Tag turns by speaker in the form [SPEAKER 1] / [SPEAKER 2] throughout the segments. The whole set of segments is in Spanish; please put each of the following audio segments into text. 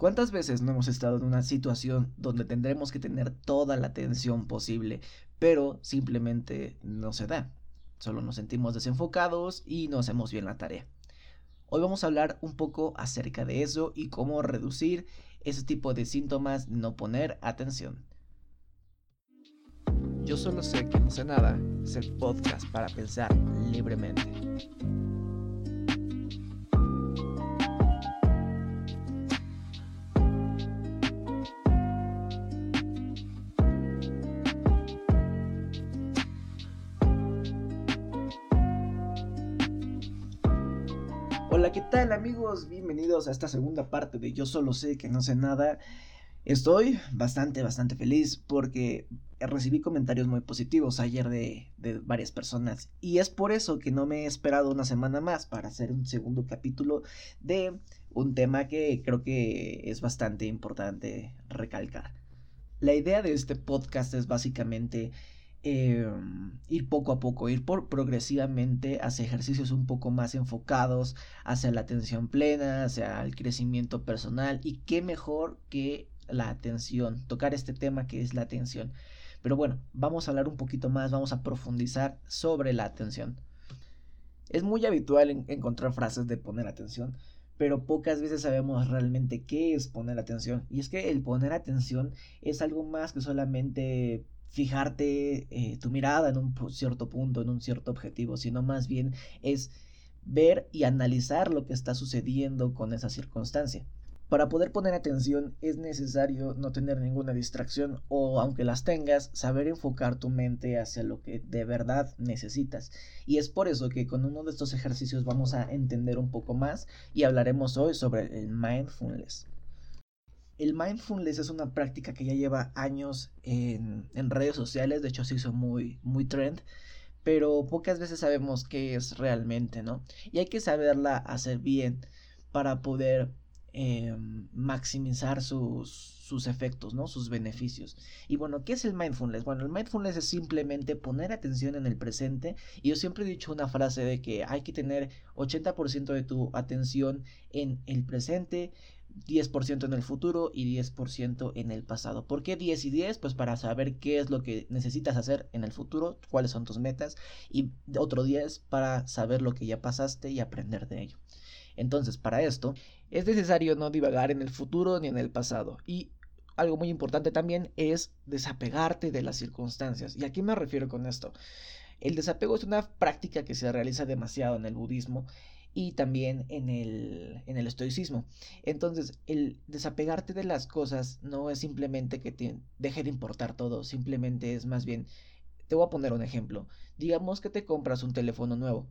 [SPEAKER 1] ¿Cuántas veces no hemos estado en una situación donde tendremos que tener toda la atención posible, pero simplemente no se da? Solo nos sentimos desenfocados y no hacemos bien la tarea. Hoy vamos a hablar un poco acerca de eso y cómo reducir ese tipo de síntomas no poner atención. Yo solo sé que no sé nada es el podcast para pensar libremente. Hola, ¿qué tal amigos? Bienvenidos a esta segunda parte de Yo solo sé que no sé nada. Estoy bastante, bastante feliz porque recibí comentarios muy positivos ayer de, varias personas y es por eso que no me he esperado una semana más para hacer un segundo capítulo de un tema que creo que es bastante importante recalcar. La idea de este podcast es básicamente Em, ir poco a poco, ir por progresivamente hacia ejercicios un poco más enfocados, hacia la atención plena, hacia el crecimiento personal y qué mejor que la atención, tocar este tema que es la atención. Pero bueno, vamos a hablar un poquito más, vamos a profundizar sobre la atención. Es muy habitual encontrar frases de poner atención, pero pocas veces sabemos realmente qué es poner atención. Y es que el poner atención es algo más que solamente fijarte eh, tu mirada en un cierto punto, en un cierto objetivo, sino más bien es ver y analizar lo que está sucediendo con esa circunstancia. Para poder poner atención es necesario no tener ninguna distracción o aunque las tengas, saber enfocar tu mente hacia lo que de verdad necesitas. Y es por eso que con uno de estos ejercicios vamos a entender un poco más y hablaremos hoy sobre el mindfulness. El mindfulness es una práctica que ya lleva años en, redes sociales, de hecho se hizo muy, muy trend, pero pocas veces sabemos qué es realmente, ¿no? Y hay que saberla hacer bien para poder eh, maximizar sus, sus efectos, ¿no? Sus beneficios. Y bueno, ¿qué es el mindfulness? Bueno, el mindfulness es simplemente poner atención en el presente. Y yo siempre he dicho una frase de que hay que tener 80% de tu atención en el presente, 10% en el futuro y 10% en el pasado. ¿Por qué 10 y 10? Pues para saber qué es lo que necesitas hacer en el futuro, cuáles son tus metas y otro 10 para saber lo que ya pasaste y aprender de ello. Entonces, para esto es necesario no divagar en el futuro ni en el pasado y algo muy importante también es desapegarte de las circunstancias. ¿Y a qué me refiero con esto? El desapego es una práctica que se realiza demasiado en el budismo y también en el, en el estoicismo. Entonces, el desapegarte de las cosas no es simplemente que deje de importar todo, simplemente es más bien, te voy a poner un ejemplo, digamos que te compras un teléfono nuevo.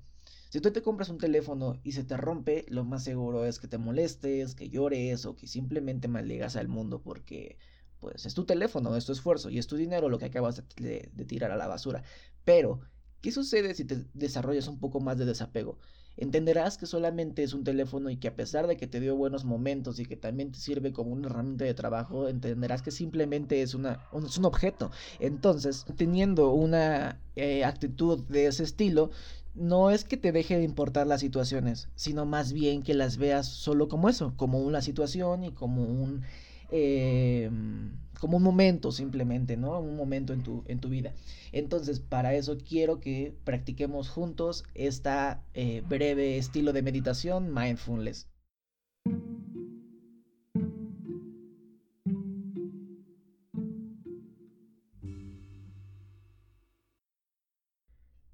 [SPEAKER 1] Si tú te compras un teléfono y se te rompe, lo más seguro es que te molestes, que llores o que simplemente maldigas al mundo porque pues es tu teléfono, es tu esfuerzo y es tu dinero lo que acabas de, de tirar a la basura. Pero, ¿qué sucede si te desarrollas un poco más de desapego? entenderás que solamente es un teléfono y que a pesar de que te dio buenos momentos y que también te sirve como una herramienta de trabajo, entenderás que simplemente es, una, un, es un objeto. Entonces, teniendo una eh, actitud de ese estilo, no es que te deje de importar las situaciones, sino más bien que las veas solo como eso, como una situación y como un... Eh, como un momento simplemente, ¿no? Un momento en tu, en tu vida. Entonces, para eso quiero que practiquemos juntos esta eh, breve estilo de meditación mindfulness.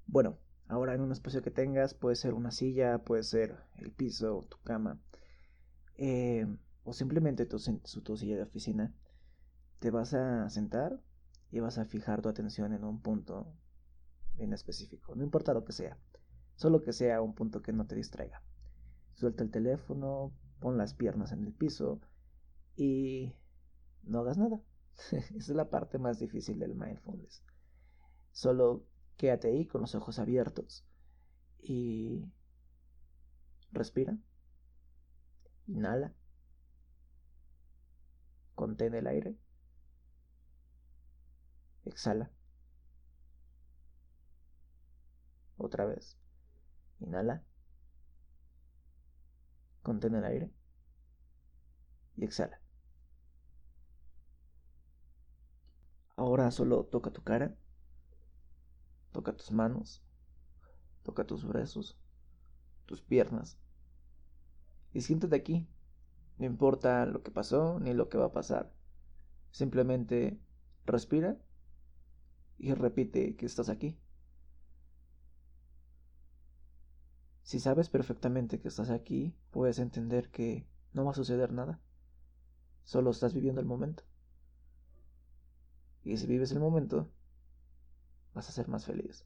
[SPEAKER 1] Bueno, ahora en un espacio que tengas, puede ser una silla, puede ser el piso, tu cama, eh, o simplemente tu, tu silla de oficina te vas a sentar y vas a fijar tu atención en un punto en específico, no importa lo que sea, solo que sea un punto que no te distraiga. Suelta el teléfono, pon las piernas en el piso y no hagas nada. Esa es la parte más difícil del mindfulness. Solo quédate ahí con los ojos abiertos y respira. Inhala. Contén el aire. Exhala. Otra vez. Inhala. Contén el aire. Y exhala. Ahora solo toca tu cara. Toca tus manos. Toca tus brazos. Tus piernas. Y siéntate aquí. No importa lo que pasó ni lo que va a pasar. Simplemente respira y repite que estás aquí. Si sabes perfectamente que estás aquí, puedes entender que no va a suceder nada. Solo estás viviendo el momento. Y si vives el momento, vas a ser más feliz.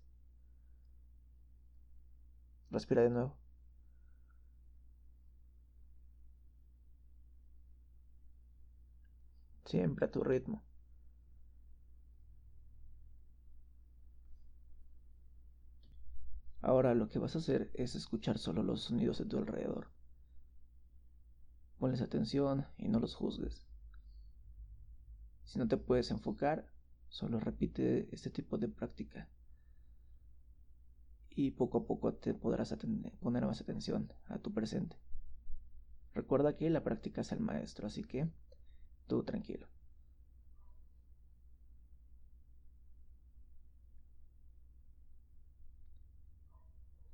[SPEAKER 1] Respira de nuevo. Siempre a tu ritmo. Ahora lo que vas a hacer es escuchar solo los sonidos de tu alrededor. Ponles atención y no los juzgues. Si no te puedes enfocar, solo repite este tipo de práctica. Y poco a poco te podrás poner más atención a tu presente. Recuerda que la práctica es el maestro, así que tú tranquilo.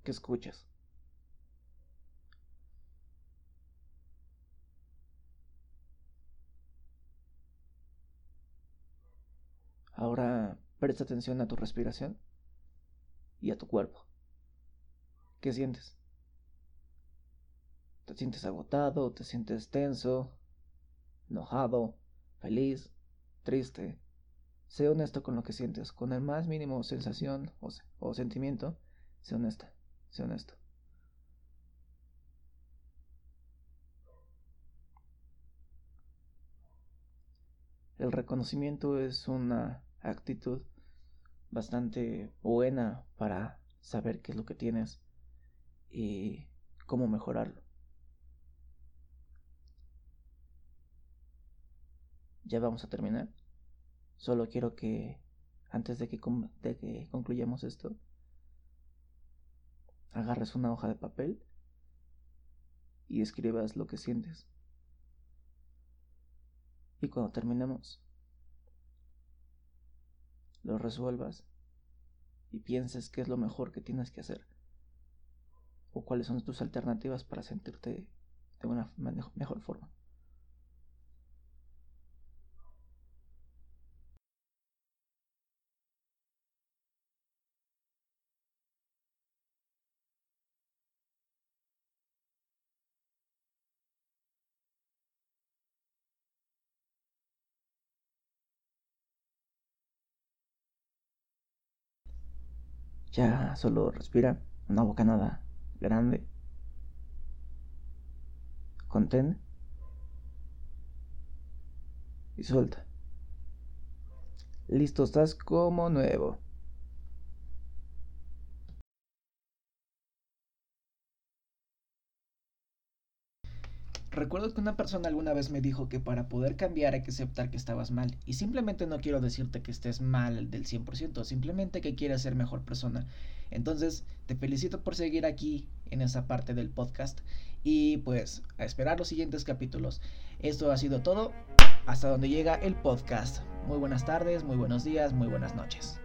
[SPEAKER 1] ¿Qué escuchas? Ahora presta atención a tu respiración y a tu cuerpo. ¿Qué sientes? ¿Te sientes agotado? ¿Te sientes tenso? ¿Enojado? ¿Feliz? ¿Triste? Sé honesto con lo que sientes. Con el más mínimo sensación o, o sentimiento, sé honesta. Sé honesto. El reconocimiento es una actitud bastante buena para saber qué es lo que tienes y cómo mejorarlo. Ya vamos a terminar. Solo quiero que antes de que, de que concluyamos esto, agarres una hoja de papel y escribas lo que sientes. Y cuando terminemos, lo resuelvas y pienses qué es lo mejor que tienes que hacer o cuáles son tus alternativas para sentirte de una mejor forma. Ya solo respira una bocanada grande. Contén. Y suelta. Listo, estás como nuevo. Recuerdo que una persona alguna vez me dijo que para poder cambiar hay que aceptar que estabas mal. Y simplemente no quiero decirte que estés mal del 100%, simplemente que quieras ser mejor persona. Entonces, te felicito por seguir aquí en esa parte del podcast y pues a esperar los siguientes capítulos. Esto ha sido todo. Hasta donde llega el podcast. Muy buenas tardes, muy buenos días, muy buenas noches.